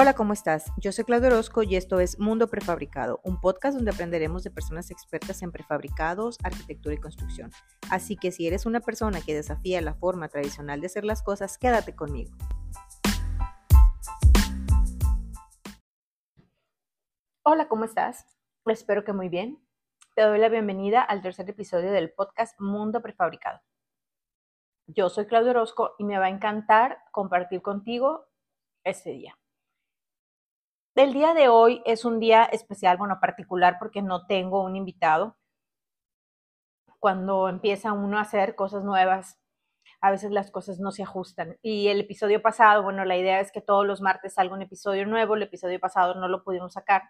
Hola, ¿cómo estás? Yo soy Claudio Orozco y esto es Mundo Prefabricado, un podcast donde aprenderemos de personas expertas en prefabricados, arquitectura y construcción. Así que si eres una persona que desafía la forma tradicional de hacer las cosas, quédate conmigo. Hola, ¿cómo estás? Espero que muy bien. Te doy la bienvenida al tercer episodio del podcast Mundo Prefabricado. Yo soy Claudio Orozco y me va a encantar compartir contigo este día. El día de hoy es un día especial, bueno, particular porque no tengo un invitado. Cuando empieza uno a hacer cosas nuevas, a veces las cosas no se ajustan. Y el episodio pasado, bueno, la idea es que todos los martes salga un episodio nuevo. El episodio pasado no lo pudimos sacar.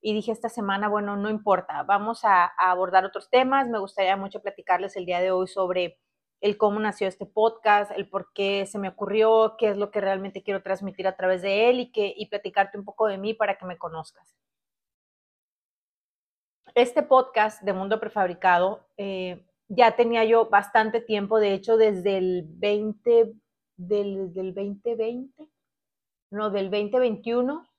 Y dije esta semana, bueno, no importa, vamos a, abordar otros temas. Me gustaría mucho platicarles el día de hoy sobre el cómo nació este podcast, el por qué se me ocurrió, qué es lo que realmente quiero transmitir a través de él y, que, y platicarte un poco de mí para que me conozcas. Este podcast de Mundo Prefabricado eh, ya tenía yo bastante tiempo, de hecho desde el 20, del, del 2020, no, del 2021,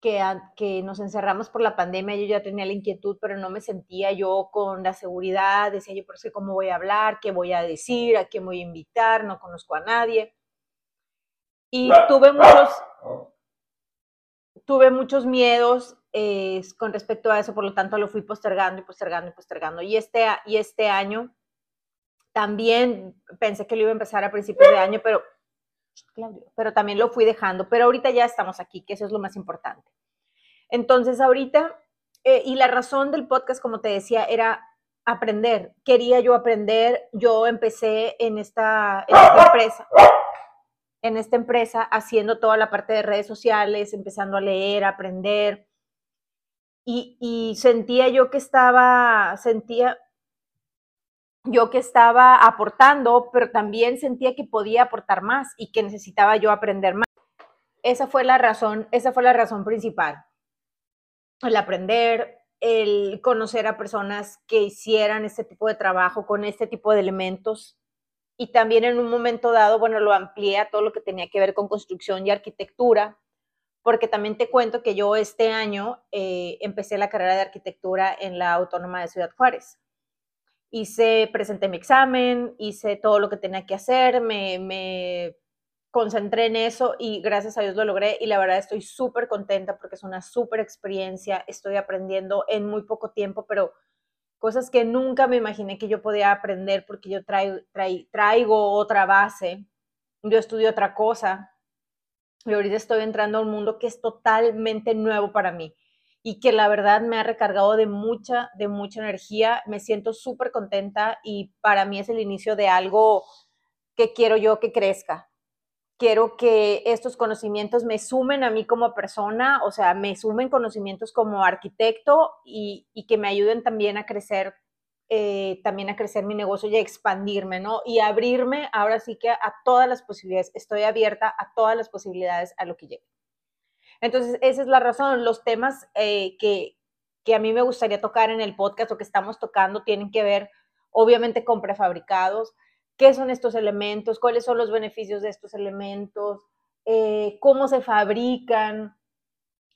que, nos encerramos por la pandemia, yo ya tenía la inquietud, pero no me sentía yo con la seguridad, decía yo, por qué cómo voy a hablar, qué voy a decir, a quién voy a invitar, no conozco a nadie. Y tuve muchos, tuve muchos miedos eh, con respecto a eso, por lo tanto lo fui postergando y postergando y postergando. Y este, y este año también pensé que lo iba a empezar a principios de año, pero Claudio, pero también lo fui dejando, pero ahorita ya estamos aquí, que eso es lo más importante. Entonces, ahorita, eh, y la razón del podcast, como te decía, era aprender. Quería yo aprender, yo empecé en esta, empresa, en esta empresa haciendo toda la parte de redes sociales, empezando a leer, a aprender. Y, y sentía yo que estaba, sentía, yo que estaba aportando, pero también sentía que podía aportar más y que necesitaba yo aprender más. Esa fue la razón, esa fue la razón principal. El aprender, el conocer a personas que hicieran este tipo de trabajo con este tipo de elementos y también en un momento dado, bueno, lo amplié a todo lo que tenía que ver con construcción y arquitectura, porque también te cuento que yo este año eh, empecé la carrera de arquitectura en la Autónoma de Ciudad Juárez hice, presenté mi examen, hice todo lo que tenía que hacer, me, me concentré en eso y gracias a Dios lo logré y la verdad estoy súper contenta porque es una súper experiencia, estoy aprendiendo en muy poco tiempo, pero cosas que nunca me imaginé que yo podía aprender porque yo traigo, traigo otra base, yo estudio otra cosa y ahorita estoy entrando a un mundo que es totalmente nuevo para mí y que la verdad me ha recargado de mucha, de mucha energía. Me siento súper contenta y para mí es el inicio de algo que quiero yo que crezca. Quiero que estos conocimientos me sumen a mí como persona, o sea, me sumen conocimientos como arquitecto y, que me ayuden también a crecer, eh, también a crecer mi negocio y a expandirme, ¿no? Y abrirme ahora sí que a todas las posibilidades. Estoy abierta a todas las posibilidades a lo que llegue. Entonces, esa es la razón. Los temas eh, que, que a mí me gustaría tocar en el podcast o que estamos tocando tienen que ver, obviamente, con prefabricados. ¿Qué son estos elementos? ¿Cuáles son los beneficios de estos elementos? Eh, ¿Cómo se fabrican?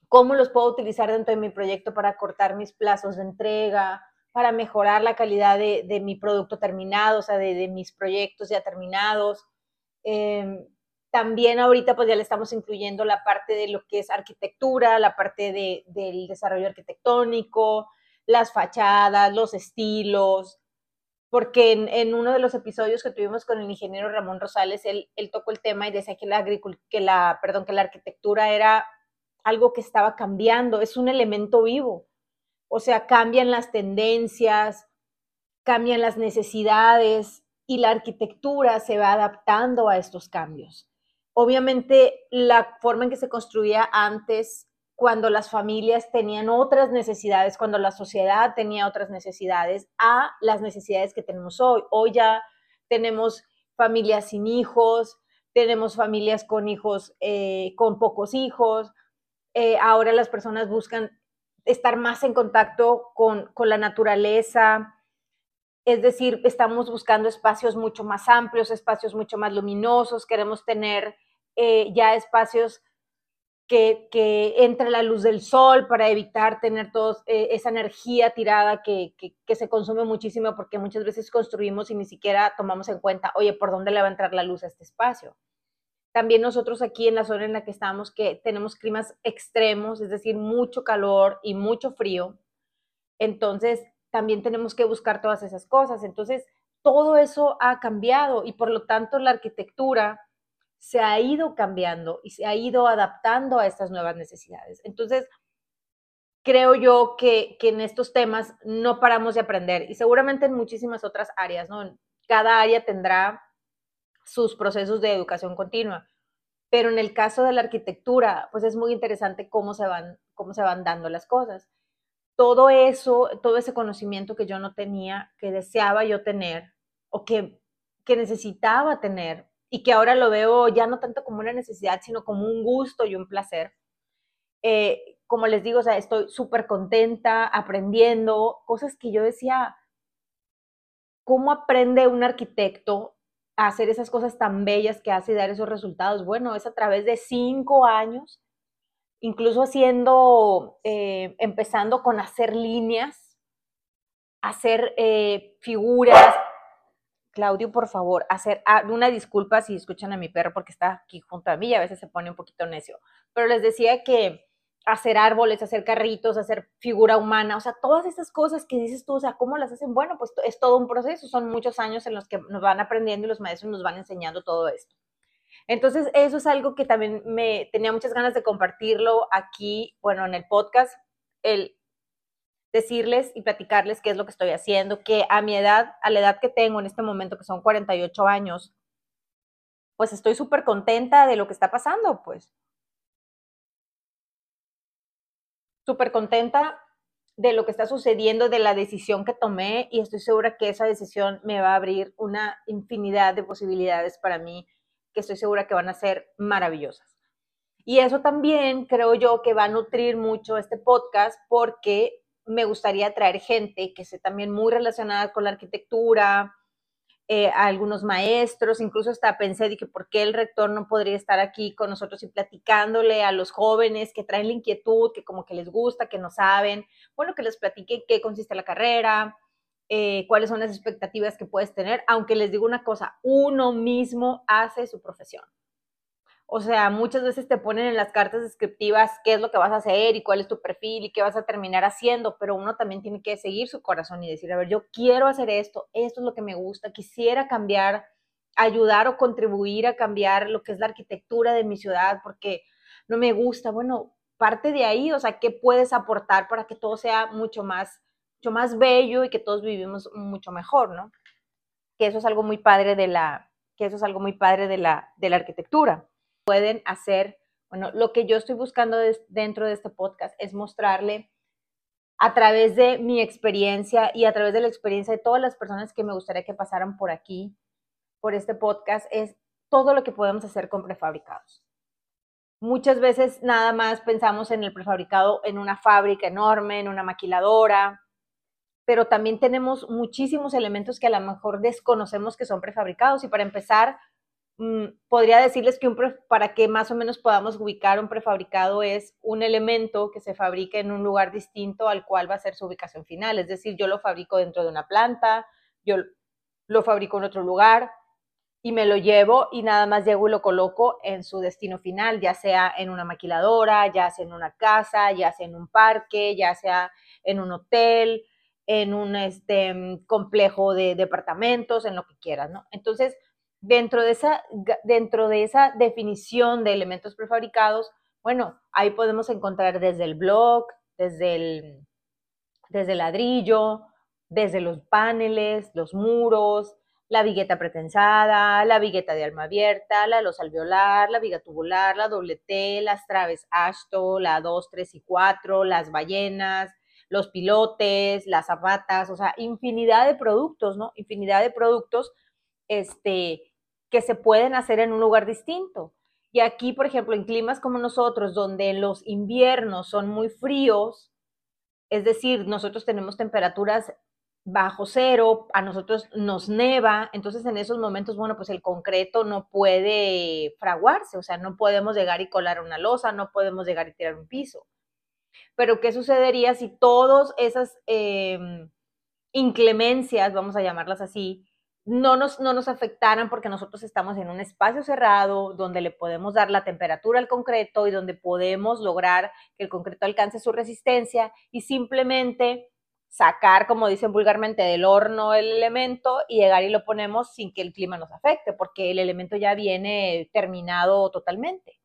¿Cómo los puedo utilizar dentro de mi proyecto para cortar mis plazos de entrega? para mejorar la calidad de, de mi producto terminado, o sea, de, de mis proyectos ya terminados. Eh, también ahorita pues ya le estamos incluyendo la parte de lo que es arquitectura, la parte de, del desarrollo arquitectónico, las fachadas, los estilos, porque en, uno de los episodios que tuvimos con el ingeniero Ramón Rosales, él, él tocó el tema y decía que la, que, la, perdón, que la arquitectura era algo que estaba cambiando, es un elemento vivo, o sea, cambian las tendencias, cambian las necesidades y la arquitectura se va adaptando a estos cambios obviamente la forma en que se construía antes, cuando las familias tenían otras necesidades, cuando la sociedad tenía otras necesidades, a las necesidades que tenemos hoy. Hoy ya tenemos familias sin hijos, tenemos familias con hijos, eh, con pocos hijos. Eh, ahora las personas buscan estar más en contacto con, con la naturaleza, es decir, estamos buscando espacios mucho más amplios, espacios mucho más luminosos, queremos tener eh, ya espacios que, entre la luz del sol para evitar tener toda eh, esa energía tirada que, que, se consume muchísimo porque muchas veces construimos y ni siquiera tomamos en cuenta, oye, ¿por dónde le va a entrar la luz a este espacio? También nosotros aquí en la zona en la que estamos, que tenemos climas extremos, es decir, mucho calor y mucho frío, entonces también tenemos que buscar todas esas cosas. Entonces, todo eso ha cambiado y por lo tanto la arquitectura se ha ido cambiando y se ha ido adaptando a estas nuevas necesidades. Entonces, creo yo que, en estos temas no paramos de aprender y seguramente en muchísimas otras áreas, ¿no? Cada área tendrá sus procesos de educación continua, pero en el caso de la arquitectura, pues es muy interesante cómo se van, cómo se van dando las cosas. Todo eso, todo ese conocimiento que yo no tenía, que deseaba yo tener o que, que necesitaba tener y que ahora lo veo ya no tanto como una necesidad, sino como un gusto y un placer. Eh, como les digo, o sea, estoy súper contenta aprendiendo cosas que yo decía, ¿cómo aprende un arquitecto a hacer esas cosas tan bellas que hace y dar esos resultados? Bueno, es a través de cinco años, incluso haciendo, eh, empezando con hacer líneas, hacer eh, figuras, Claudio, por favor, hacer ah, una disculpa si escuchan a mi perro porque está aquí junto a mí y a veces se pone un poquito necio. Pero les decía que hacer árboles, hacer carritos, hacer figura humana, o sea, todas esas cosas que dices tú, o sea, ¿cómo las hacen? Bueno, pues es todo un proceso, son muchos años en los que nos van aprendiendo y los maestros nos van enseñando todo esto. Entonces, eso es algo que también me tenía muchas ganas de compartirlo aquí, bueno, en el podcast, el decirles y platicarles qué es lo que estoy haciendo, que a mi edad, a la edad que tengo en este momento, que son 48 años, pues estoy súper contenta de lo que está pasando, pues. Súper contenta de lo que está sucediendo, de la decisión que tomé y estoy segura que esa decisión me va a abrir una infinidad de posibilidades para mí que estoy segura que van a ser maravillosas. Y eso también creo yo que va a nutrir mucho este podcast porque me gustaría traer gente que esté también muy relacionada con la arquitectura, eh, algunos maestros, incluso hasta pensé, que por qué el rector no podría estar aquí con nosotros y platicándole a los jóvenes que traen la inquietud, que como que les gusta, que no saben, bueno, que les platique qué consiste la carrera, eh, cuáles son las expectativas que puedes tener, aunque les digo una cosa, uno mismo hace su profesión. O sea, muchas veces te ponen en las cartas descriptivas qué es lo que vas a hacer y cuál es tu perfil y qué vas a terminar haciendo, pero uno también tiene que seguir su corazón y decir, a ver, yo quiero hacer esto, esto es lo que me gusta, quisiera cambiar, ayudar o contribuir a cambiar lo que es la arquitectura de mi ciudad porque no me gusta. Bueno, parte de ahí, o sea, ¿qué puedes aportar para que todo sea mucho más, mucho más bello y que todos vivimos mucho mejor, ¿no? Que eso es algo muy padre de la, que eso es algo muy padre de la, de la arquitectura pueden hacer, bueno, lo que yo estoy buscando dentro de este podcast es mostrarle a través de mi experiencia y a través de la experiencia de todas las personas que me gustaría que pasaran por aquí, por este podcast, es todo lo que podemos hacer con prefabricados. Muchas veces nada más pensamos en el prefabricado en una fábrica enorme, en una maquiladora, pero también tenemos muchísimos elementos que a lo mejor desconocemos que son prefabricados. Y para empezar, Mm, podría decirles que un para que más o menos podamos ubicar un prefabricado es un elemento que se fabrica en un lugar distinto al cual va a ser su ubicación final. Es decir, yo lo fabrico dentro de una planta, yo lo fabrico en otro lugar y me lo llevo y nada más llego y lo coloco en su destino final, ya sea en una maquiladora, ya sea en una casa, ya sea en un parque, ya sea en un hotel, en un este, mm, complejo de departamentos, en lo que quieras, ¿no? Entonces, dentro de esa, dentro de esa definición de elementos prefabricados, bueno, ahí podemos encontrar desde el block, desde el, desde el ladrillo, desde los paneles, los muros, la vigueta pretensada, la vigueta de alma abierta, la losa alveolar, la viga tubular, la doble T, las traves Ashto, la 2, 3 y 4, las ballenas, los pilotes, las zapatas, o sea, infinidad de productos, ¿no? Infinidad de productos este, que se pueden hacer en un lugar distinto. Y aquí, por ejemplo, en climas como nosotros, donde los inviernos son muy fríos, es decir, nosotros tenemos temperaturas bajo cero, a nosotros nos neva, entonces en esos momentos, bueno, pues el concreto no puede fraguarse, o sea, no podemos llegar y colar una losa, no podemos llegar y tirar un piso. Pero ¿qué sucedería si todas esas em, inclemencias, vamos a llamarlas así, no nos, no nos afectaran porque nosotros estamos en un espacio cerrado donde le podemos dar la temperatura al concreto y donde podemos lograr que el concreto alcance su resistencia y simplemente sacar, como dicen vulgarmente, del horno el elemento y llegar y lo ponemos sin que el clima nos afecte, porque el elemento ya viene terminado totalmente.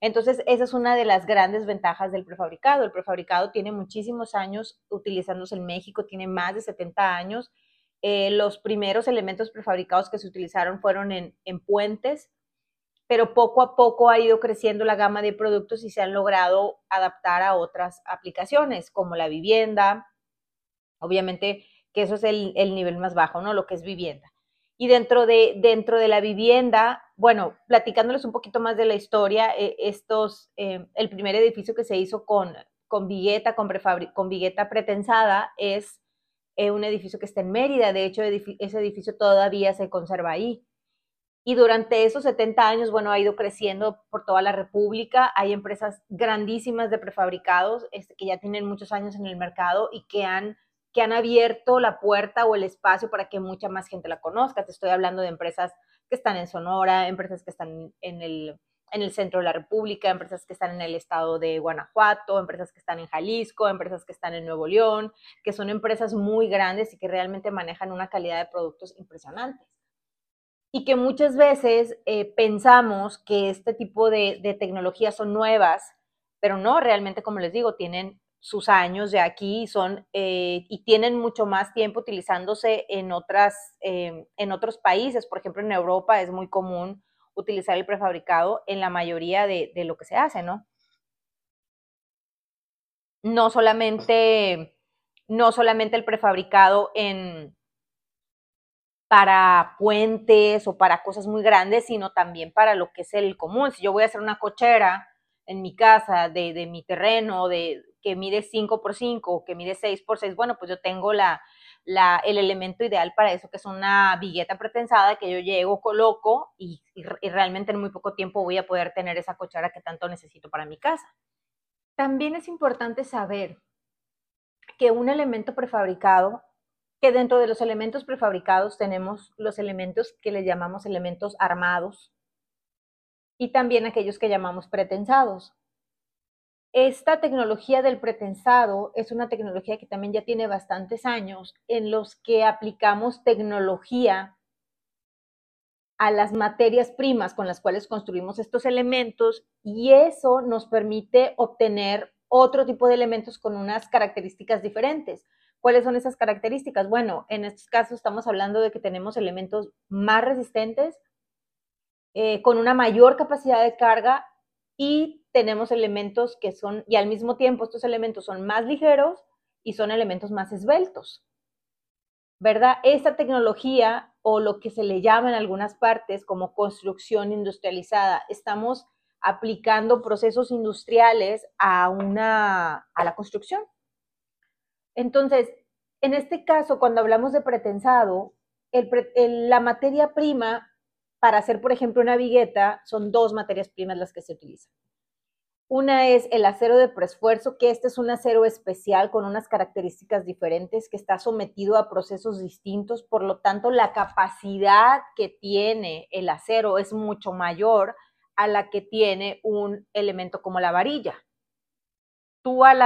Entonces, esa es una de las grandes ventajas del prefabricado. El prefabricado tiene muchísimos años utilizándose en México, tiene más de 70 años. Eh, los primeros elementos prefabricados que se utilizaron fueron en, en puentes, pero poco a poco ha ido creciendo la gama de productos y se han logrado adaptar a otras aplicaciones, como la vivienda, obviamente que eso es el, el nivel más bajo, ¿no? Lo que es vivienda. Y dentro de, dentro de la vivienda, bueno, platicándoles un poquito más de la historia, eh, estos, eh, el primer edificio que se hizo con, con vigueta, con, con vigueta pretensada, es eh, un edificio que está en Mérida. De hecho, ese edificio todavía se conserva ahí. Y durante esos 70 años, bueno, ha ido creciendo por toda la República. Hay empresas grandísimas de prefabricados este, que ya tienen muchos años en el mercado y que han que han abierto la puerta o el espacio para que mucha más gente la conozca. Te estoy hablando de empresas que están en Sonora, empresas que están en el, en el centro de la República, empresas que están en el estado de Guanajuato, empresas que están en Jalisco, empresas que están en Nuevo León, que son empresas muy grandes y que realmente manejan una calidad de productos impresionantes. Y que muchas veces eh, pensamos que este tipo de, de tecnologías son nuevas, pero no, realmente, como les digo, tienen sus años de aquí son, eh, y tienen mucho más tiempo utilizándose en, otras, em, en otros países. Por ejemplo, en Europa es muy común utilizar el prefabricado en la mayoría de, de lo que se hace, ¿no? No solamente, no solamente el prefabricado en, para puentes o para cosas muy grandes, sino también para lo que es el común. Si yo voy a hacer una cochera en mi casa, de, de mi terreno, de, que mide 5 por 5 o que mide 6 por 6, bueno, pues yo tengo la, la, el elemento ideal para eso, que es una vigueta pretensada que yo llego, coloco y, y, realmente en muy poco tiempo voy a poder tener esa cochera que tanto necesito para mi casa. También es importante saber que un elemento prefabricado, que dentro de los elementos prefabricados tenemos los elementos que le llamamos elementos armados y también aquellos que llamamos pretensados. Esta tecnología del pretensado es una tecnología que también ya tiene bastantes años en los que aplicamos tecnología a las materias primas con las cuales construimos estos elementos y eso nos permite obtener otro tipo de elementos con unas características diferentes. ¿Cuáles son esas características? Bueno, en estos casos estamos hablando de que tenemos elementos más resistentes, eh, con una mayor capacidad de carga y tenemos elementos que son, y al mismo tiempo estos elementos son más ligeros y son elementos más esbeltos. ¿Verdad? Esta tecnología o lo que se le llama en algunas partes como construcción industrializada, estamos aplicando procesos industriales a, una, a la construcción. Entonces, en este caso, cuando hablamos de pretensado, la materia prima para hacer, por ejemplo, una vigueta, son dos materias primas las que se utilizan. Una es el acero de preesfuerzo, que este es un acero especial con unas características diferentes, que está sometido a procesos distintos, por lo tanto la capacidad que tiene el acero es mucho mayor a la que tiene un elemento como la varilla. Tú al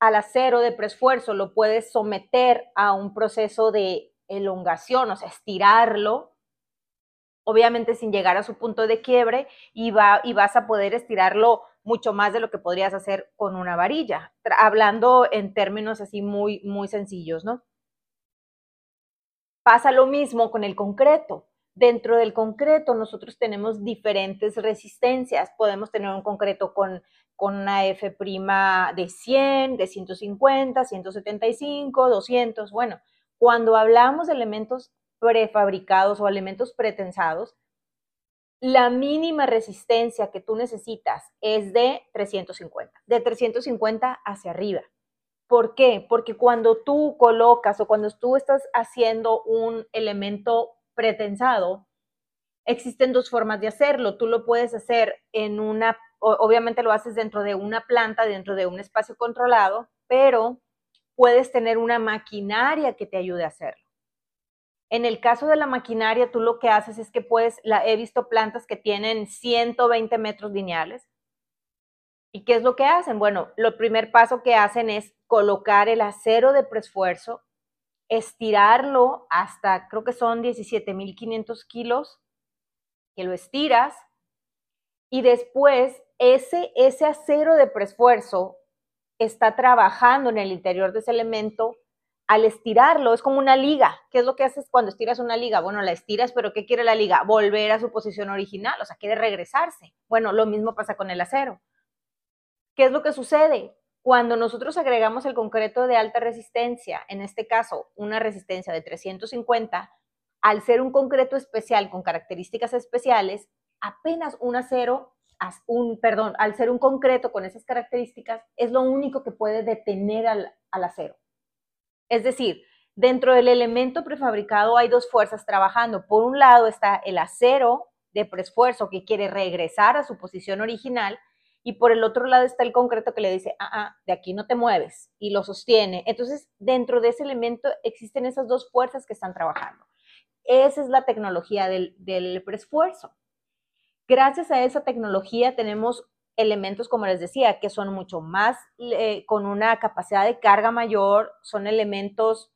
acero de preesfuerzo lo puedes someter a un proceso de elongación, o sea, estirarlo, obviamente sin llegar a su punto de quiebre y, va, y vas a poder estirarlo mucho más de lo que podrías hacer con una varilla, hablando en términos así muy, muy sencillos, ¿no? Pasa lo mismo con el concreto. Dentro del concreto nosotros tenemos diferentes resistencias. Podemos tener un concreto con, con una F' de 100, de 150, 175, 200. Bueno, cuando hablamos de elementos prefabricados o elementos pretensados, la mínima resistencia que tú necesitas es de 350, de 350 hacia arriba. ¿Por qué? Porque cuando tú colocas o cuando tú estás haciendo un elemento pretensado, existen dos formas de hacerlo. Tú lo puedes hacer en una, obviamente lo haces dentro de una planta, dentro de un espacio controlado, pero puedes tener una maquinaria que te ayude a hacerlo. En el caso de la maquinaria, tú lo que haces es que puedes, la, he visto plantas que tienen 120 metros lineales. ¿Y qué es lo que hacen? Bueno, lo primer paso que hacen es colocar el acero de preesfuerzo, estirarlo hasta, creo que son 17.500 kilos, que lo estiras, y después ese, ese acero de preesfuerzo está trabajando en el interior de ese elemento al estirarlo, es como una liga. ¿Qué es lo que haces cuando estiras una liga? Bueno, la estiras, pero ¿qué quiere la liga? Volver a su posición original, o sea, quiere regresarse. Bueno, lo mismo pasa con el acero. ¿Qué es lo que sucede? Cuando nosotros agregamos el concreto de alta resistencia, en este caso una resistencia de 350, al ser un concreto especial con características especiales, apenas un acero, un, perdón, al ser un concreto con esas características, es lo único que puede detener al, al acero. Es decir, dentro del elemento prefabricado hay dos fuerzas trabajando. Por un lado está el acero de preesfuerzo que quiere regresar a su posición original y por el otro lado está el concreto que le dice, ah, ah, de aquí no te mueves y lo sostiene. Entonces, dentro de ese elemento existen esas dos fuerzas que están trabajando. Esa es la tecnología del, del preesfuerzo. Gracias a esa tecnología tenemos elementos, como les decía, que son mucho más, con una capacidad de carga mayor, son elementos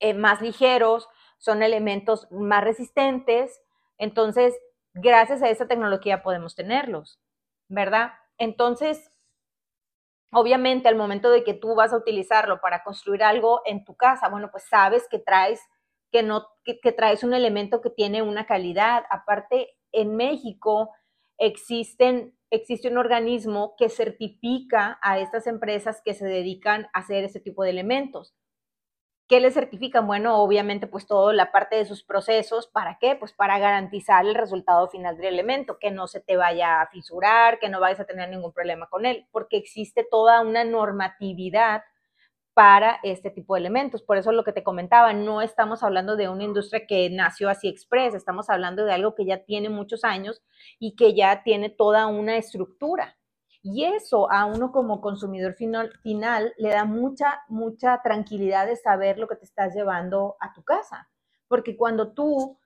eh, más ligeros, son elementos más resistentes. Entonces, gracias a esa tecnología podemos tenerlos, ¿verdad? Entonces, obviamente al momento de que tú vas a utilizarlo para construir algo en tu casa, bueno, pues sabes que traes que no que traes un elemento que tiene una calidad. Aparte, en México existen, existe un organismo que certifica a estas empresas que se dedican a hacer ese tipo de elementos. ¿Qué les certifican? Bueno, obviamente, pues toda la parte de sus procesos. ¿Para qué? Pues para garantizar el resultado final del elemento, que no se te vaya a fisurar, que no vayas a tener ningún problema con él, porque existe toda una normatividad para este tipo de elementos. Por eso lo que te comentaba, no estamos hablando de una industria que nació así express, estamos hablando de algo que ya tiene muchos años y que ya tiene toda una estructura. Y eso a uno como consumidor final le da mucha, mucha tranquilidad de saber lo que te estás llevando a tu casa. Porque cuando tú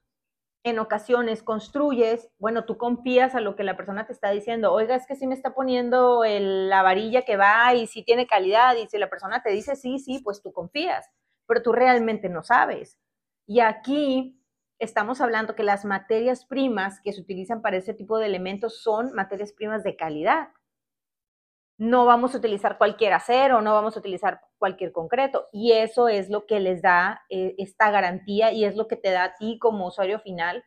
en ocasiones construyes, bueno, tú confías a lo que la persona te está diciendo, oiga, es que sí me está poniendo la varilla que va y sí tiene calidad, y si la persona te dice sí, sí, pues tú confías, pero tú realmente no sabes. Y aquí estamos hablando que las materias primas que se utilizan para ese tipo de elementos son materias primas de calidad no vamos a utilizar cualquier acero, no vamos a utilizar cualquier concreto. Y eso es lo que les da eh, esta garantía y es lo que te da a ti como usuario final.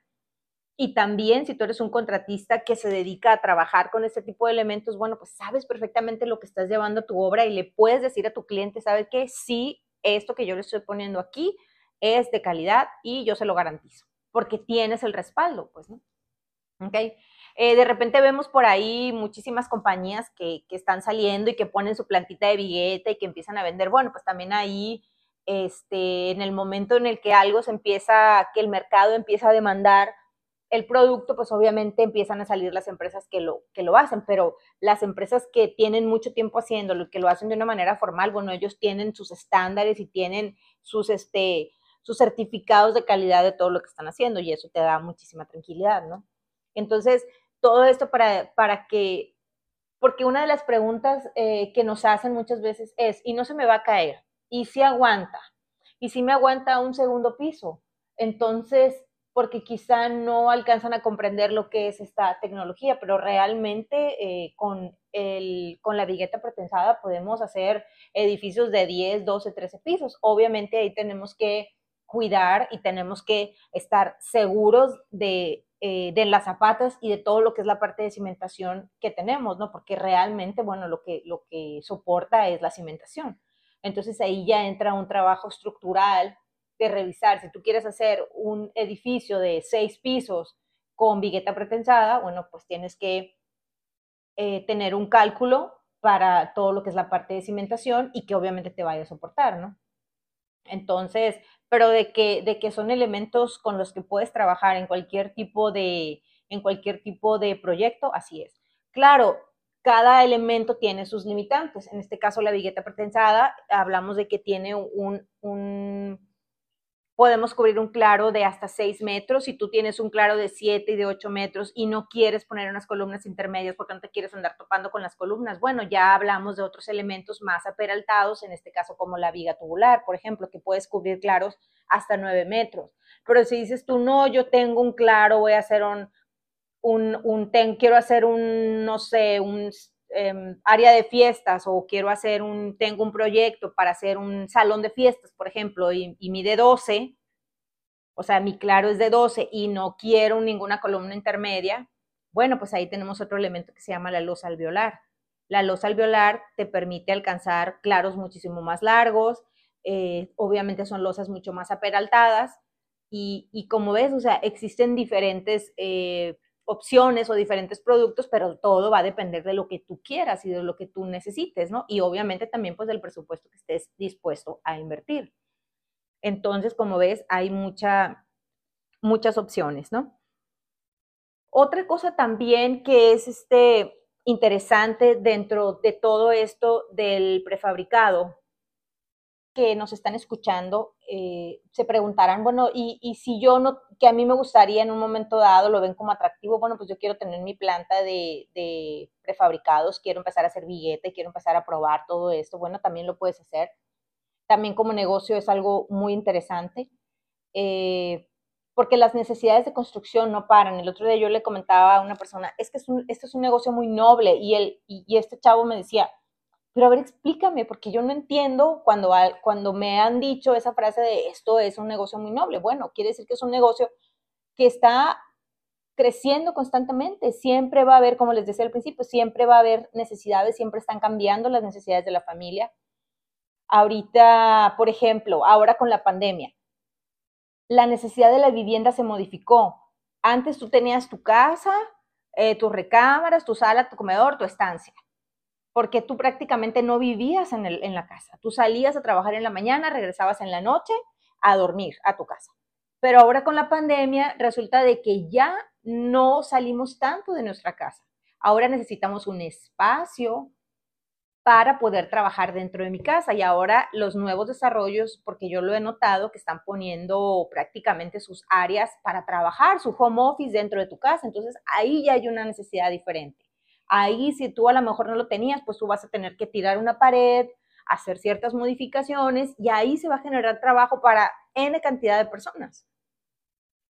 Y también si tú eres un contratista que se dedica a trabajar con este tipo de elementos, bueno, pues sabes perfectamente lo que estás llevando a tu obra y le puedes decir a tu cliente, ¿sabe qué? Sí, esto que yo le estoy poniendo aquí es de calidad y yo se lo garantizo, porque tienes el respaldo, pues, ¿no? ¿Ok? Eh, de repente vemos por ahí muchísimas compañías que, están saliendo y que ponen su plantita de billete y que empiezan a vender. Bueno, pues también ahí, este, en el momento en el que algo se empieza, que el mercado empieza a demandar el producto, pues obviamente empiezan a salir las empresas que lo, que lo hacen, pero las empresas que tienen mucho tiempo haciéndolo, que lo hacen de una manera formal, bueno, ellos tienen sus estándares y tienen sus, este, sus certificados de calidad de todo lo que están haciendo y eso te da muchísima tranquilidad, ¿no? Entonces, todo esto para, para que, porque una de las preguntas eh, que nos hacen muchas veces es, ¿y no se me va a caer? ¿Y si aguanta? ¿Y si me aguanta un segundo piso? Entonces, porque quizá no alcanzan a comprender lo que es esta tecnología, pero realmente eh, con, el, con la vigueta pretensada podemos hacer edificios de 10, 12, 13 pisos. Obviamente ahí tenemos que cuidar y tenemos que estar seguros de eh, de las zapatas y de todo lo que es la parte de cimentación que tenemos, ¿no? Porque realmente, bueno, lo que, lo que soporta es la cimentación. Entonces ahí ya entra un trabajo estructural de revisar, si tú quieres hacer un edificio de seis pisos con vigueta pretensada, bueno, pues tienes que eh, tener un cálculo para todo lo que es la parte de cimentación y que obviamente te vaya a soportar, ¿no? Entonces, pero de que, de que son elementos con los que puedes trabajar en cualquier tipo de, en cualquier tipo de proyecto, así es. Claro, cada elemento tiene sus limitantes. En este caso, la vigueta pretensada, hablamos de que tiene un, un podemos cubrir un claro de hasta 6 metros. Si tú tienes un claro de 7 y de 8 metros y no quieres poner unas columnas intermedias porque no te quieres andar topando con las columnas, bueno, ya hablamos de otros elementos más aperaltados, en este caso como la viga tubular, por ejemplo, que puedes cubrir claros hasta 9 metros. Pero si dices tú, no, yo tengo un claro, voy a hacer un, un, un quiero hacer un, no sé, un em, área de fiestas o quiero hacer un, tengo un proyecto para hacer un salón de fiestas, por ejemplo, y, y mide 12, o sea, mi claro es de 12 y no quiero ninguna columna intermedia, bueno, pues ahí tenemos otro elemento que se llama la luz alveolar. La luz alveolar te permite alcanzar claros muchísimo más largos, eh, obviamente son losas mucho más aperaltadas y, y, como ves, o sea, existen diferentes eh, opciones o diferentes productos, pero todo va a depender de lo que tú quieras y de lo que tú necesites, ¿no? Y obviamente también pues del presupuesto que estés dispuesto a invertir. Entonces, como ves, hay mucha, muchas opciones, ¿no? Otra cosa también que es este, interesante dentro de todo esto del prefabricado que nos están escuchando eh, se preguntarán, bueno, y, y, si yo no, que a mí me gustaría en un momento dado, lo ven como atractivo, bueno, pues yo quiero tener mi planta de, de prefabricados, quiero empezar a hacer billete, quiero empezar a probar todo esto, bueno, también lo puedes hacer. También como negocio es algo muy interesante, eh, porque las necesidades de construcción no paran. El otro día yo le comentaba a una persona, es que es un, este es un negocio muy noble, y, y, y este chavo me decía, pero a ver, explícame, porque yo no entiendo cuando, cuando me han dicho esa frase de esto es un negocio muy noble. Bueno, quiere decir que es un negocio que está creciendo constantemente. Siempre va a haber, como les decía al principio, siempre va a haber necesidades, siempre están cambiando las necesidades de la familia. Ahorita, por ejemplo, ahora con la pandemia, la necesidad de la vivienda se modificó. Antes tú tenías tu casa, eh, tus recámaras, tu sala, tu comedor, tu estancia porque tú prácticamente no vivías en, el, en la casa. Tú salías a trabajar en la mañana, regresabas en la noche a dormir a tu casa. Pero ahora con la pandemia resulta de que ya no salimos tanto de nuestra casa. Ahora necesitamos un espacio para poder trabajar dentro de mi casa. Y ahora los nuevos desarrollos, porque yo lo he notado, que están poniendo prácticamente sus áreas para trabajar, su home office dentro de tu casa. Entonces ahí ya hay una necesidad diferente. Ahí si tú a lo mejor no lo tenías, pues tú vas a tener que tirar una pared, hacer ciertas modificaciones y ahí se va a generar trabajo para N cantidad de personas.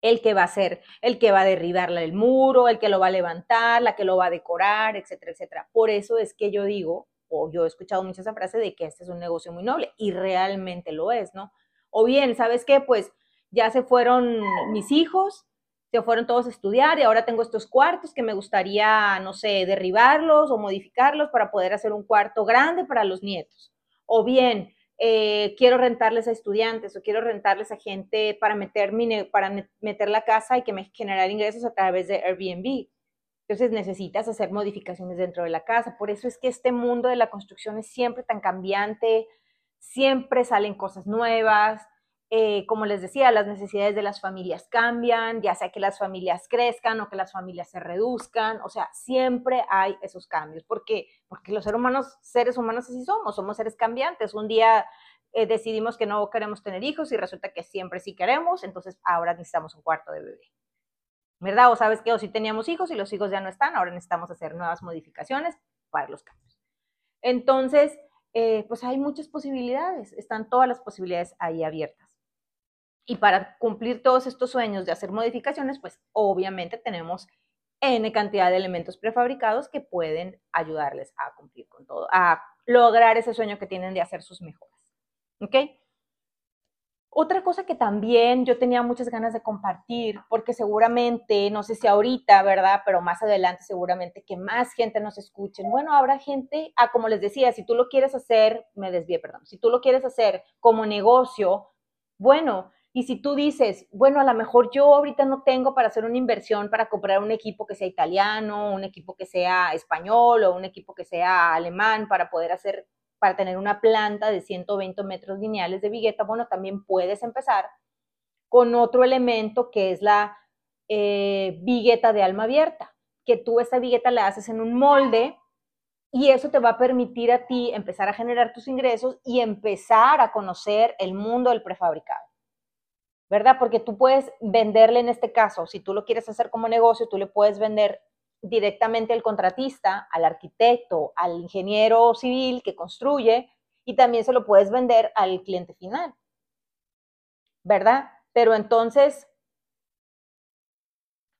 El que va a hacer, el que va a derribar el muro, el que lo va a levantar, la que lo va a decorar, etcétera, etcétera. Por eso es que yo digo, o yo he escuchado mucho esa frase de que este es un negocio muy noble y realmente lo es, ¿no? O bien, ¿sabes qué? Pues ya se fueron mis hijos, se fueron todos a estudiar y ahora tengo estos cuartos que me gustaría, no sé, derribarlos o modificarlos para poder hacer un cuarto grande para los nietos. O bien, eh, quiero rentarles a estudiantes o quiero rentarles a gente para meter, para meter la casa y que me generar ingresos a través de Airbnb. Entonces necesitas hacer modificaciones dentro de la casa. Por eso es que este mundo de la construcción es siempre tan cambiante, siempre salen cosas nuevas, eh, como les decía, las necesidades de las familias cambian, ya sea que las familias crezcan o que las familias se reduzcan, o sea, siempre hay esos cambios, porque porque los seres humanos, seres humanos así somos, somos seres cambiantes. Un día eh, decidimos que no queremos tener hijos y resulta que siempre sí queremos, entonces ahora necesitamos un cuarto de bebé. ¿Verdad? O sabes que o si teníamos hijos y los hijos ya no están, ahora necesitamos hacer nuevas modificaciones para los cambios. Entonces, eh, pues hay muchas posibilidades, están todas las posibilidades ahí abiertas. Y para cumplir todos estos sueños de hacer modificaciones, pues obviamente tenemos N cantidad de elementos prefabricados que pueden ayudarles a cumplir con todo, a lograr ese sueño que tienen de hacer sus mejoras. ¿Ok? Otra cosa que también yo tenía muchas ganas de compartir, porque seguramente, no sé si ahorita, ¿verdad? Pero más adelante seguramente que más gente nos escuchen. Bueno, habrá gente, ah, como les decía, si tú lo quieres hacer, me desvié, perdón, si tú lo quieres hacer como negocio, bueno, Y si tú dices, bueno, a lo mejor yo ahorita no tengo para hacer una inversión para comprar un equipo que sea italiano, un equipo que sea español o un equipo que sea alemán para poder hacer, para tener una planta de 120 metros lineales de vigueta, bueno, también puedes empezar con otro elemento que es la eh, vigueta de alma abierta, que tú esa vigueta la haces en un molde y eso te va a permitir a ti empezar a generar tus ingresos y empezar a conocer el mundo del prefabricado. ¿Verdad? Porque tú puedes venderle en este caso, si tú lo quieres hacer como negocio, tú le puedes vender directamente al contratista, al arquitecto, al ingeniero civil que construye y también se lo puedes vender al cliente final. ¿Verdad? Pero entonces,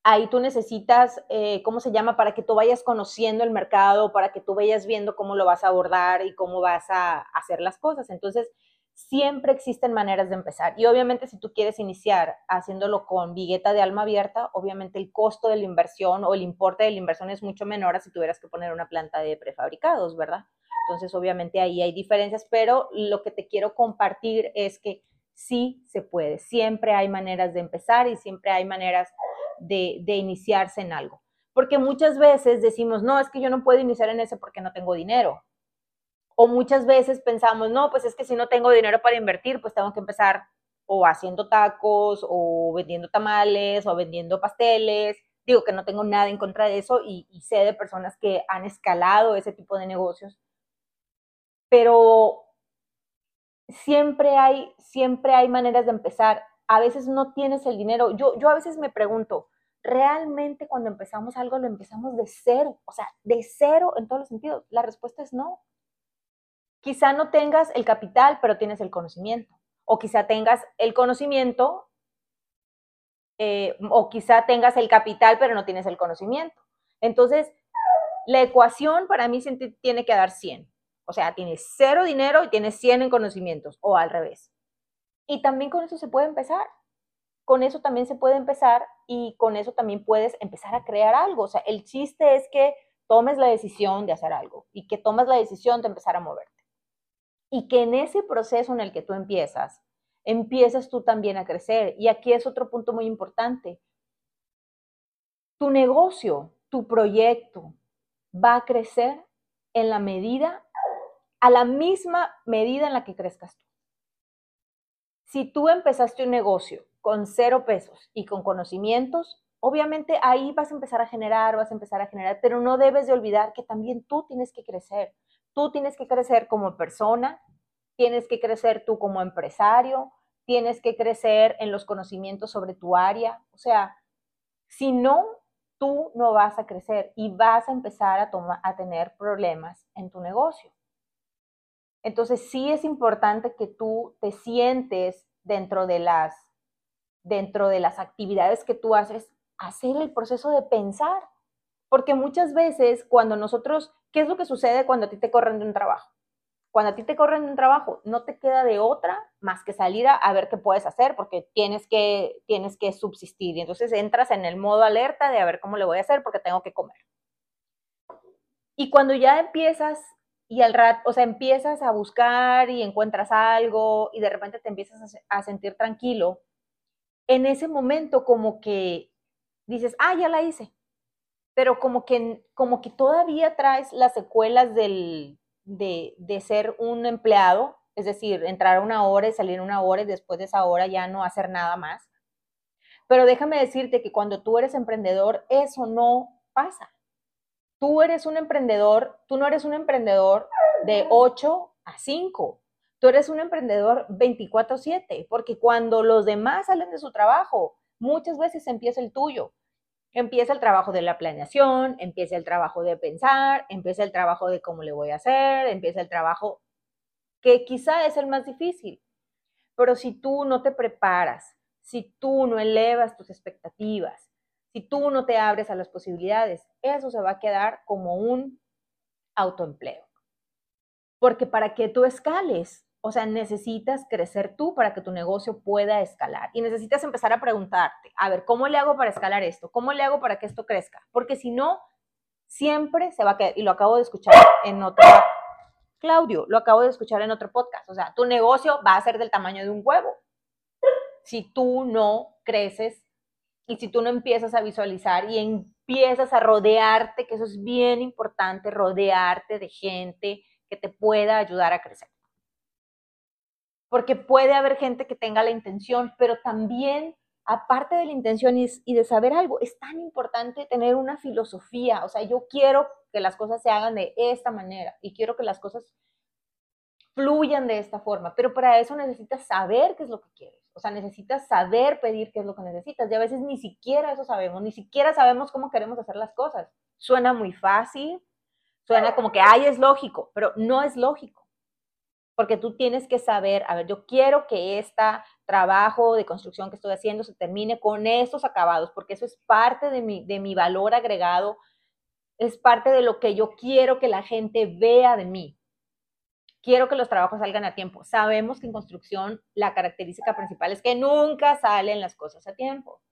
ahí tú necesitas, eh, ¿cómo se llama? Para que tú vayas conociendo el mercado, para que tú vayas viendo cómo lo vas a abordar y cómo vas a hacer las cosas. Entonces, siempre existen maneras de empezar. Y obviamente si tú quieres iniciar haciéndolo con vigueta de alma abierta, obviamente el costo de la inversión o el importe de la inversión es mucho menor a si tuvieras que poner una planta de prefabricados, ¿verdad? Entonces, obviamente ahí hay diferencias, pero lo que te quiero compartir es que sí se puede. Siempre hay maneras de empezar y siempre hay maneras de, iniciarse en algo. Porque muchas veces decimos, no, es que yo no puedo iniciar en ese porque no tengo dinero. O muchas veces pensamos, no, pues es que si no tengo dinero para invertir, pues tengo que empezar o haciendo tacos, o vendiendo tamales, o vendiendo pasteles. Digo que no tengo nada en contra de eso y, y sé de personas que han escalado ese tipo de negocios. Pero siempre hay, siempre hay maneras de empezar a veces no tienes el dinero. Yo, yo a veces me pregunto, ¿realmente cuando empezamos algo lo empezamos de cero? O sea, de cero en todos los sentidos. La respuesta es no. Quizá no tengas el capital, pero tienes el conocimiento. O quizá tengas el conocimiento, eh, o quizá tengas el capital, pero no tienes el conocimiento. Entonces, la ecuación para mí tiene que dar 100. O sea, tienes cero dinero y tienes 100 en conocimientos, o al revés. Y también con eso se puede empezar. Con eso también se puede empezar y con eso también puedes empezar a crear algo. O sea, el chiste es que tomes la decisión de hacer algo y que tomes la decisión de empezar a moverte. Y que en ese proceso en el que tú empiezas, empiezas tú también a crecer. Y aquí es otro punto muy importante. Tu negocio, tu proyecto va a crecer en la medida, a la misma medida en la que crezcas tú. Si tú empezaste un negocio con cero pesos y con conocimientos, obviamente ahí vas a empezar a generar, vas a empezar a generar, pero no debes de olvidar que también tú tienes que crecer. Tú tienes que crecer como persona, tienes que crecer tú como empresario, tienes que crecer en los conocimientos sobre tu área. O sea, si no, tú no vas a crecer y vas a empezar a, a tener problemas en tu negocio. Entonces sí es importante que tú te sientes dentro de las, dentro de las actividades que tú haces, hacer el proceso de pensar. Porque muchas veces cuando nosotros, ¿qué es lo que sucede cuando a ti te corren de un trabajo? Cuando a ti te corren de un trabajo, no te queda de otra más que salir a, ver qué puedes hacer, porque tienes que, tienes que subsistir. Y entonces entras en el modo alerta de a ver cómo le voy a hacer porque tengo que comer. Y cuando ya empiezas y al rato, o sea, empiezas a buscar y encuentras algo y de repente te empiezas a, sentir tranquilo, en ese momento como que dices, ah, ya la hice, pero como que, como que todavía traes las secuelas del, de, de ser un empleado, es decir, entrar una hora y salir una hora y después de esa hora ya no hacer nada más. Pero déjame decirte que cuando tú eres emprendedor, eso no pasa tú eres un emprendedor, tú no eres un emprendedor de 8 a 5, tú eres un emprendedor 24/7, porque cuando los demás salen de su trabajo, muchas veces empieza el tuyo. Empieza el trabajo de la planeación, empieza el trabajo de pensar, empieza el trabajo de cómo le voy a hacer, empieza el trabajo que quizá es el más difícil. Pero si tú no te preparas, si tú no elevas tus expectativas, si tú no te abres a las posibilidades, eso se va a quedar como un autoempleo. Porque para que tú escales, o sea, necesitas crecer tú para que tu negocio pueda escalar. Y necesitas empezar a preguntarte, a ver, ¿cómo le hago para escalar esto? ¿Cómo le hago para que esto crezca? Porque si no, siempre se va a quedar, y lo acabo de escuchar en otro, Claudio, lo acabo de escuchar en otro podcast, o sea, tu negocio va a ser del tamaño de un huevo. si tú no creces y si tú no empiezas a visualizar y empiezas a rodearte, que eso es bien importante, rodearte de gente que te pueda ayudar a crecer. Porque puede haber gente que tenga la intención, pero también, aparte de la intención y, de saber algo, es tan importante tener una filosofía. O sea, yo quiero que las cosas se hagan de esta manera y quiero que las cosas fluyan de esta forma, pero para eso necesitas saber qué es lo que quieres. O sea, necesitas saber pedir qué es lo que necesitas. Y a veces ni siquiera eso sabemos, ni siquiera sabemos cómo queremos hacer las cosas. Suena muy fácil, suena como que, ay, es lógico, pero no es lógico. Porque tú tienes que saber, a ver, yo quiero que este trabajo de construcción que estoy haciendo se termine con estos acabados, porque eso es parte de mi, de mi valor agregado, es parte de lo que yo quiero que la gente vea de mí quiero que los trabajos salgan a tiempo. Sabemos que en construcción la característica principal es que nunca salen las cosas a tiempo.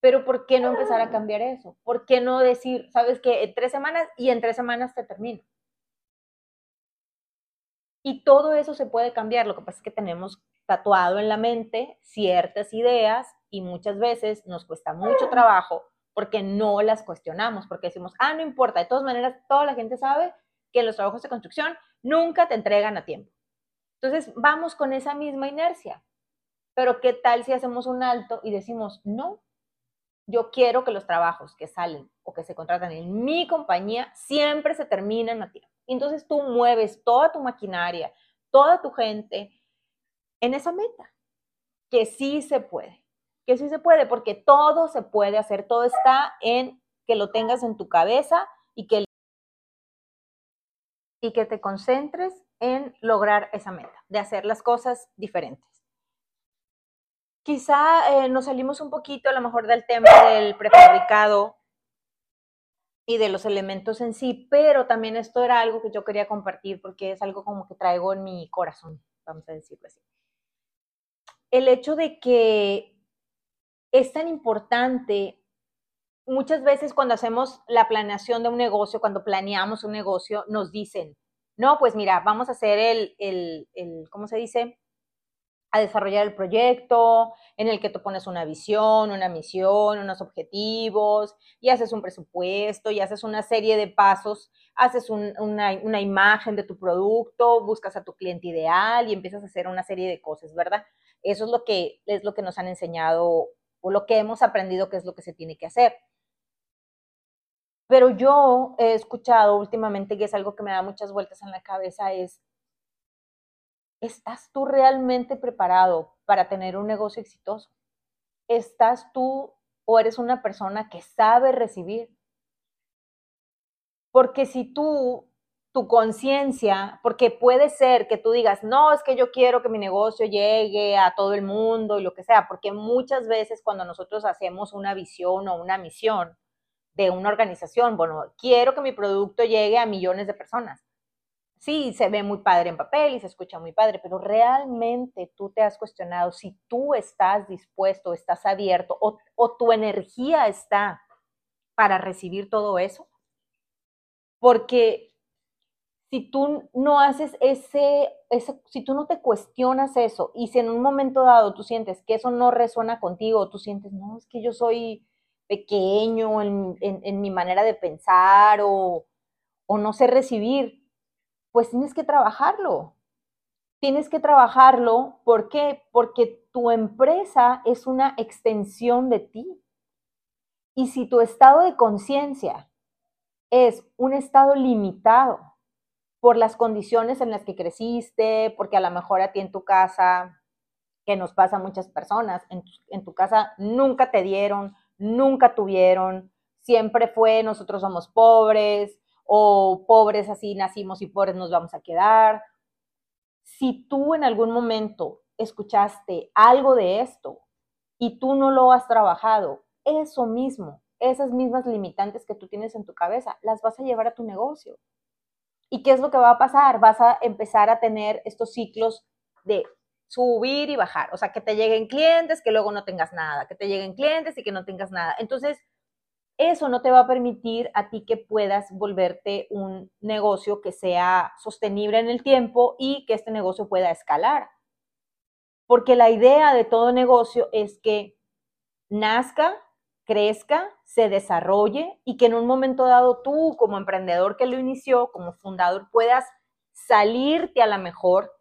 Pero ¿por qué no empezar a cambiar eso? ¿Por qué no decir, sabes que en tres semanas y en tres semanas te termino? Y todo eso se puede cambiar. Lo que pasa es que tenemos tatuado en la mente ciertas ideas y muchas veces nos cuesta mucho trabajo porque no las cuestionamos, porque decimos, ah, no importa, de todas maneras, toda la gente sabe que los trabajos de construcción nunca te entregan a tiempo. Entonces, vamos con esa misma inercia. Pero ¿qué tal si hacemos un alto y decimos, no, yo quiero que los trabajos que salen o que se contratan en mi compañía siempre se terminen a tiempo. Entonces tú mueves toda tu maquinaria, toda tu gente en esa meta, que sí se puede, que sí se puede, porque todo se puede hacer, todo está en que lo tengas en tu cabeza y que y que te concentres en lograr esa meta, de hacer las cosas diferentes. Quizá eh, nos salimos un poquito a lo mejor del tema del prefabricado y de los elementos en sí, pero también esto era algo que yo quería compartir porque es algo como que traigo en mi corazón, vamos a decirlo así. El hecho de que es tan importante muchas veces cuando hacemos la planeación de un negocio, cuando planeamos un negocio, nos dicen, no, pues mira, vamos a hacer el, el, el, ¿cómo se dice? A desarrollar el proyecto en el que tú pones una visión, una misión, unos objetivos y haces un presupuesto y haces una serie de pasos, haces una, una imagen de tu producto, buscas a tu cliente ideal y empiezas a hacer una serie de cosas, ¿verdad? Eso es lo que, es lo que nos han enseñado o lo que hemos aprendido que es lo que se tiene que hacer. Pero yo he escuchado últimamente, que es algo que me da muchas vueltas en la cabeza, es, ¿estás tú realmente preparado para tener un negocio exitoso? ¿Estás tú o eres una persona que sabe recibir? Porque si tú, tu conciencia, porque puede ser que tú digas, no, es que yo quiero que mi negocio llegue a todo el mundo y lo que sea, porque muchas veces cuando nosotros hacemos una visión o una misión, de una organización. Bueno, quiero que mi producto llegue a millones de personas. Sí, se ve muy padre en papel y se escucha muy padre, pero realmente tú te has cuestionado si tú estás dispuesto, estás abierto o, tu energía está para recibir todo eso. Porque si tú no haces ese, si tú no te cuestionas eso y si en un momento dado tú sientes que eso no resuena contigo, tú sientes, no, es que yo soy, pequeño en, mi manera de pensar o no sé recibir, pues tienes que trabajarlo. Tienes que trabajarlo, ¿por qué? Porque tu empresa es una extensión de ti. Y si tu estado de conciencia es un estado limitado por las condiciones en las que creciste, porque a lo mejor a ti en tu casa, que nos pasa a muchas personas, en en tu casa nunca te dieron, nunca tuvieron, siempre fue nosotros somos pobres o pobres así nacimos y pobres nos vamos a quedar. Si tú en algún momento escuchaste algo de esto y tú no lo has trabajado, eso mismo, esas mismas limitantes que tú tienes en tu cabeza, las vas a llevar a tu negocio. ¿Y qué es lo que va a pasar? Vas a empezar a tener estos ciclos de subir y bajar. O sea, que te lleguen clientes, que luego no tengas nada, que te lleguen clientes y que no tengas nada. Entonces, eso no te va a permitir a ti que puedas volverte un negocio que sea sostenible en el tiempo y que este negocio pueda escalar. Porque la idea de todo negocio es que nazca, crezca, se desarrolle y que en un momento dado tú como emprendedor que lo inició, como fundador, puedas salirte a la mejor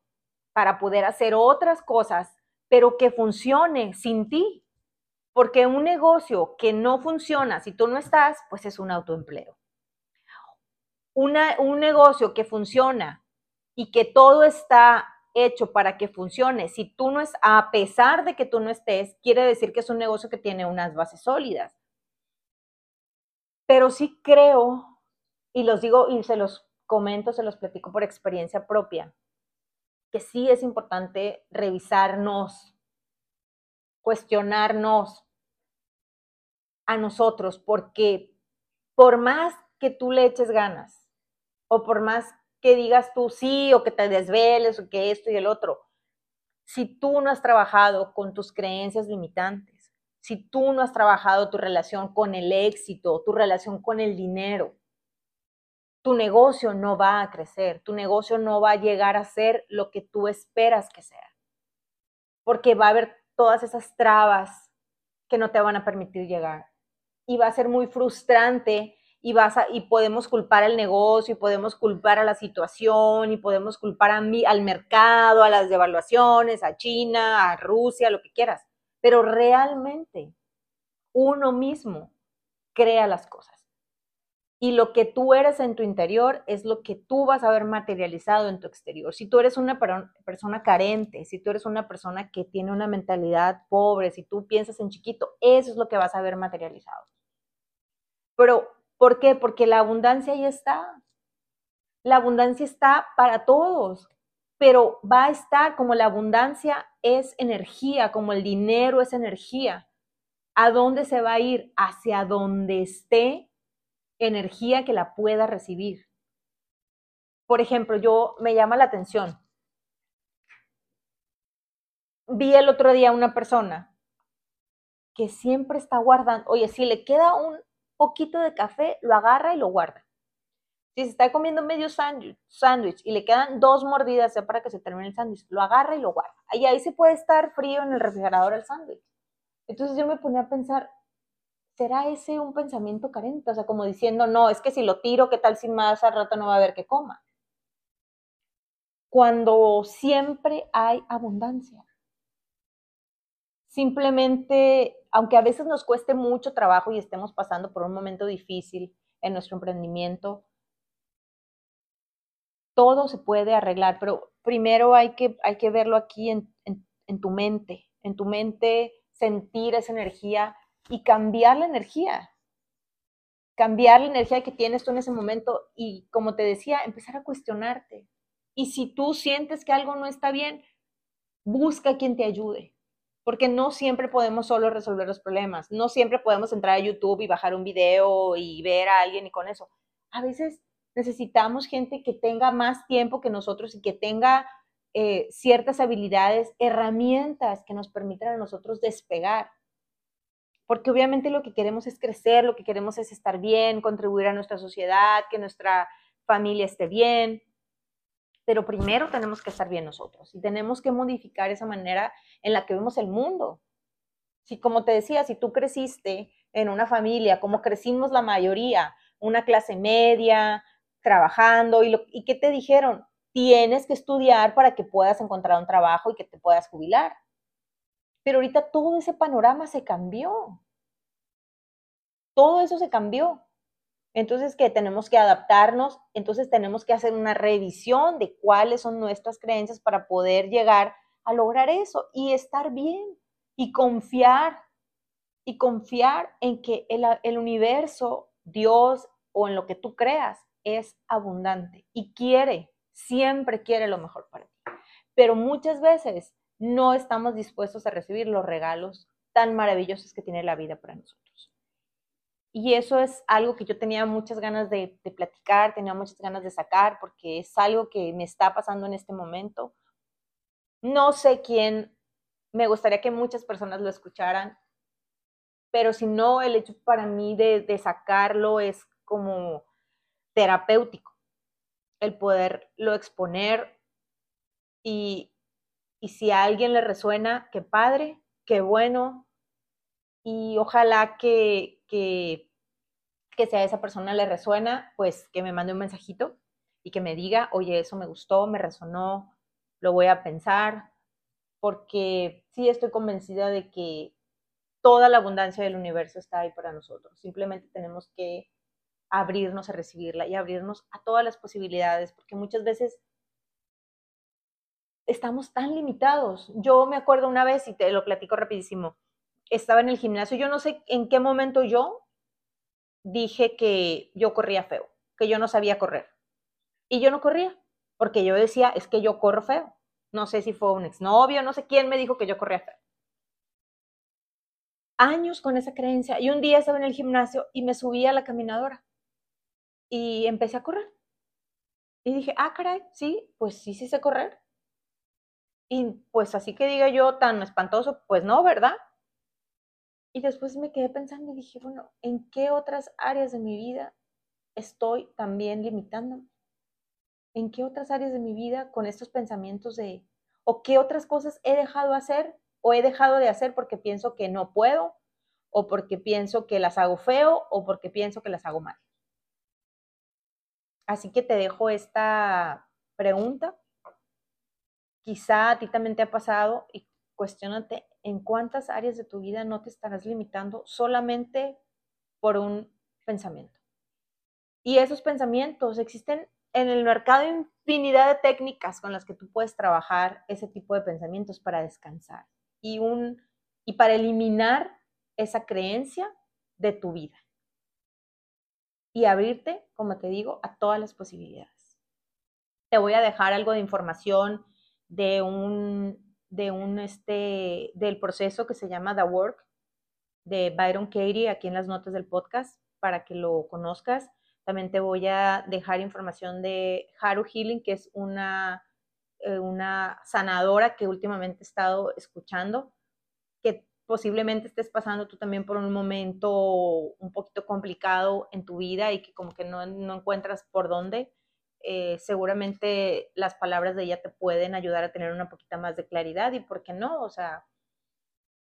para poder hacer otras cosas, pero que funcione sin ti. Porque un negocio que no funciona si tú no estás, pues es un autoempleo. un negocio que funciona y que todo está hecho para que funcione, si tú no es, a pesar de que tú no estés, quiere decir que es un negocio que tiene unas bases sólidas. Pero sí creo, y los digo y se los comento, se los platico por experiencia propia, que sí es importante revisarnos, cuestionarnos a nosotros, porque por más que tú le eches ganas, o por más que digas tú sí, o que te desveles, o que esto y el otro, si tú no has trabajado con tus creencias limitantes, si tú no has trabajado tu relación con el éxito, tu relación con el dinero, tu negocio no va a crecer, tu negocio no va a llegar a ser lo que tú esperas que sea, porque va a haber todas esas trabas que no te van a permitir llegar. Y va a ser muy frustrante y, vas y podemos culpar al negocio y podemos culpar a la situación y podemos culpar a mí, al mercado, a las devaluaciones, a China, a Rusia, lo que quieras. Pero realmente uno mismo crea las cosas y lo que tú eres en tu interior es lo que tú vas a ver materializado en tu exterior. Si tú eres una persona carente, si tú eres una persona que tiene una mentalidad pobre, si tú piensas en chiquito, eso es lo que vas a ver materializado. Pero, ¿por qué? Porque la abundancia ahí está. La abundancia está para todos, pero va a estar como la abundancia es energía, como el dinero es energía. ¿A dónde se va a ir? Hacia donde esté energía que la pueda recibir. Por ejemplo, yo me llama la atención. Vi el otro día una persona que siempre está guardando, oye, si le queda un poquito de café, lo agarra y lo guarda. Si se está comiendo medio sándwich y le quedan dos mordidas para que se termine el sándwich, lo agarra y lo guarda. Y ahí se puede estar frío en el refrigerador el sándwich. Entonces yo me ponía a pensar, ¿será ese un pensamiento carente? O sea, como diciendo, no, es que si lo tiro, ¿qué tal si más al rato no va a haber que coma? Cuando siempre hay abundancia. Simplemente, aunque a veces nos cueste mucho trabajo y estemos pasando por un momento difícil en nuestro emprendimiento, todo se puede arreglar, pero primero hay que, hay que verlo aquí en, en tu mente, en tu mente sentir esa energía y cambiar la energía, cambiar la energía que tienes tú en ese momento y, como te decía, empezar a cuestionarte. Y si tú sientes que algo no está bien, busca quien te ayude, porque no siempre podemos solo resolver los problemas, no siempre podemos entrar a YouTube y bajar un video y ver a alguien y con eso. A veces necesitamos gente que tenga más tiempo que nosotros y que tenga eh, ciertas habilidades, herramientas que nos permitan a nosotros despegar porque obviamente lo que queremos es crecer, lo que queremos es estar bien, contribuir a nuestra sociedad, que nuestra familia esté bien, pero primero tenemos que estar bien nosotros y tenemos que modificar esa manera en la que vemos el mundo. Si, como te decía, si tú creciste en una familia, como crecimos la mayoría, una clase media, trabajando, y, lo, ¿y qué te dijeron? Tienes que estudiar para que puedas encontrar un trabajo y que te puedas jubilar. Pero ahorita todo ese panorama se cambió. Todo eso se cambió. Entonces, que tenemos que adaptarnos, entonces tenemos que hacer una revisión de cuáles son nuestras creencias para poder llegar a lograr eso y estar bien y confiar y confiar en que el, el universo, Dios o en lo que tú creas es abundante y quiere, siempre quiere lo mejor para ti. Pero muchas veces no estamos dispuestos a recibir los regalos tan maravillosos que tiene la vida para nosotros. Y eso es algo que yo tenía muchas ganas de, platicar, tenía muchas ganas de sacar, porque es algo que me está pasando en este momento. No sé quién, me gustaría que muchas personas lo escucharan, pero si no, el hecho para mí de, de sacarlo es como terapéutico, el poderlo exponer y, y si a alguien le resuena, qué padre, qué bueno, y ojalá que, que, que si a esa persona le resuena, pues que me mande un mensajito y que me diga, oye, eso me gustó, me resonó, lo voy a pensar, porque sí estoy convencida de que toda la abundancia del universo está ahí para nosotros. Simplemente tenemos que abrirnos a recibirla y abrirnos a todas las posibilidades, porque muchas veces estamos tan limitados. Yo me acuerdo una vez, y te lo platico rapidísimo, estaba en el gimnasio, yo no sé en qué momento yo dije que yo corría feo, que yo no sabía correr. Y yo no corría, porque yo decía, es que yo corro feo. No sé si fue un exnovio, no sé quién me dijo que yo corría feo. Años con esa creencia. Y un día estaba en el gimnasio y me subí a la caminadora y empecé a correr. Y dije, ah, caray, sí, pues sí, sí sé correr. Y pues así que diga yo tan espantoso, pues no, ¿verdad? Y después me quedé pensando y dije, bueno, ¿en qué otras áreas de mi vida estoy también limitando? ¿En qué otras áreas de mi vida con estos pensamientos de, o qué otras cosas he dejado hacer o he dejado de hacer porque pienso que no puedo, o porque pienso que las hago feo, o porque pienso que las hago mal? Así que te dejo esta pregunta quizá a ti también te ha pasado y cuestionate en cuántas áreas de tu vida no te estarás limitando solamente por un pensamiento. Y esos pensamientos existen en el mercado infinidad de técnicas con las que tú puedes trabajar ese tipo de pensamientos para descansar y, un, y para eliminar esa creencia de tu vida y abrirte, como te digo, a todas las posibilidades. Te voy a dejar algo de información de un, de un, este, del proceso que se llama The Work de Byron Katie aquí en las notas del podcast para que lo conozcas. También te voy a dejar información de Haru Healing, que es una, eh, una sanadora que últimamente he estado escuchando, que posiblemente estés pasando tú también por un momento un poquito complicado en tu vida y que como que no, no encuentras por dónde. Eh, seguramente las palabras de ella te pueden ayudar a tener una poquita más de claridad y por qué no, o sea,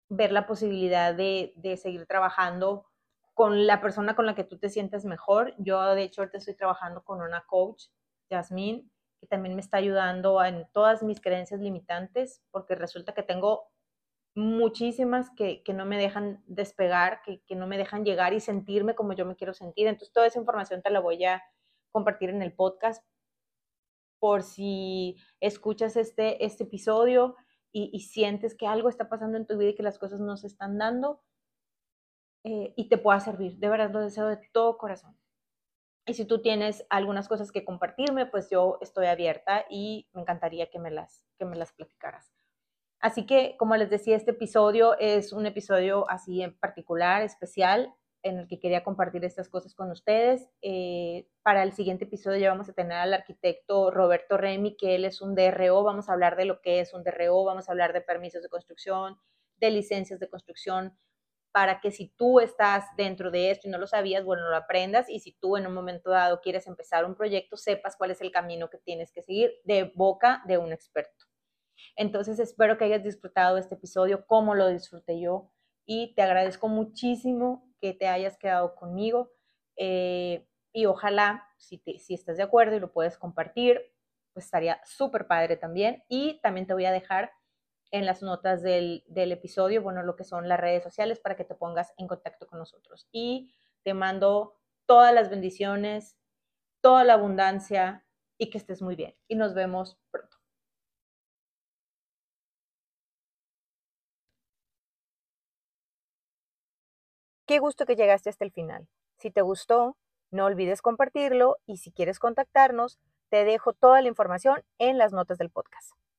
ver la posibilidad de, de seguir trabajando con la persona con la que tú te sientas mejor. Yo, de hecho, ahorita estoy trabajando con una coach, Jasmine, que también me está ayudando en todas mis creencias limitantes, porque resulta que tengo muchísimas que, que no me dejan despegar, que, que, no me dejan llegar y sentirme como yo me quiero sentir. Entonces, toda esa información te la voy a compartir en el podcast por si escuchas este, este episodio y, sientes que algo está pasando en tu vida y que las cosas no se están dando eh, y te pueda servir. De verdad lo deseo de todo corazón. Y si tú tienes algunas cosas que compartirme, pues yo estoy abierta y me encantaría que me las, que me las platicaras. Así que, como les decía, este episodio es un episodio así en particular, especial en el que quería compartir estas cosas con ustedes. Eh, para el siguiente episodio ya vamos a tener al arquitecto Roberto Remy, que él es un DRO, vamos a hablar de lo que es un DRO, vamos a hablar de permisos de construcción, de licencias de construcción, para que si tú estás dentro de esto y no lo sabías, bueno, lo aprendas y si tú en un momento dado quieres empezar un proyecto, sepas cuál es el camino que tienes que seguir de boca de un experto. Entonces espero que hayas disfrutado este episodio como lo disfruté yo y te agradezco muchísimo que te hayas quedado conmigo eh, y ojalá, si, si estás de acuerdo y lo puedes compartir, pues estaría súper padre también. Y también te voy a dejar en las notas del, del episodio, bueno, lo que son las redes sociales para que te pongas en contacto con nosotros. Y te mando todas las bendiciones, toda la abundancia y que estés muy bien. Y nos vemos pronto. Qué gusto que llegaste hasta el final. Si te gustó, no olvides compartirlo y si quieres contactarnos, te dejo toda la información en las notas del podcast.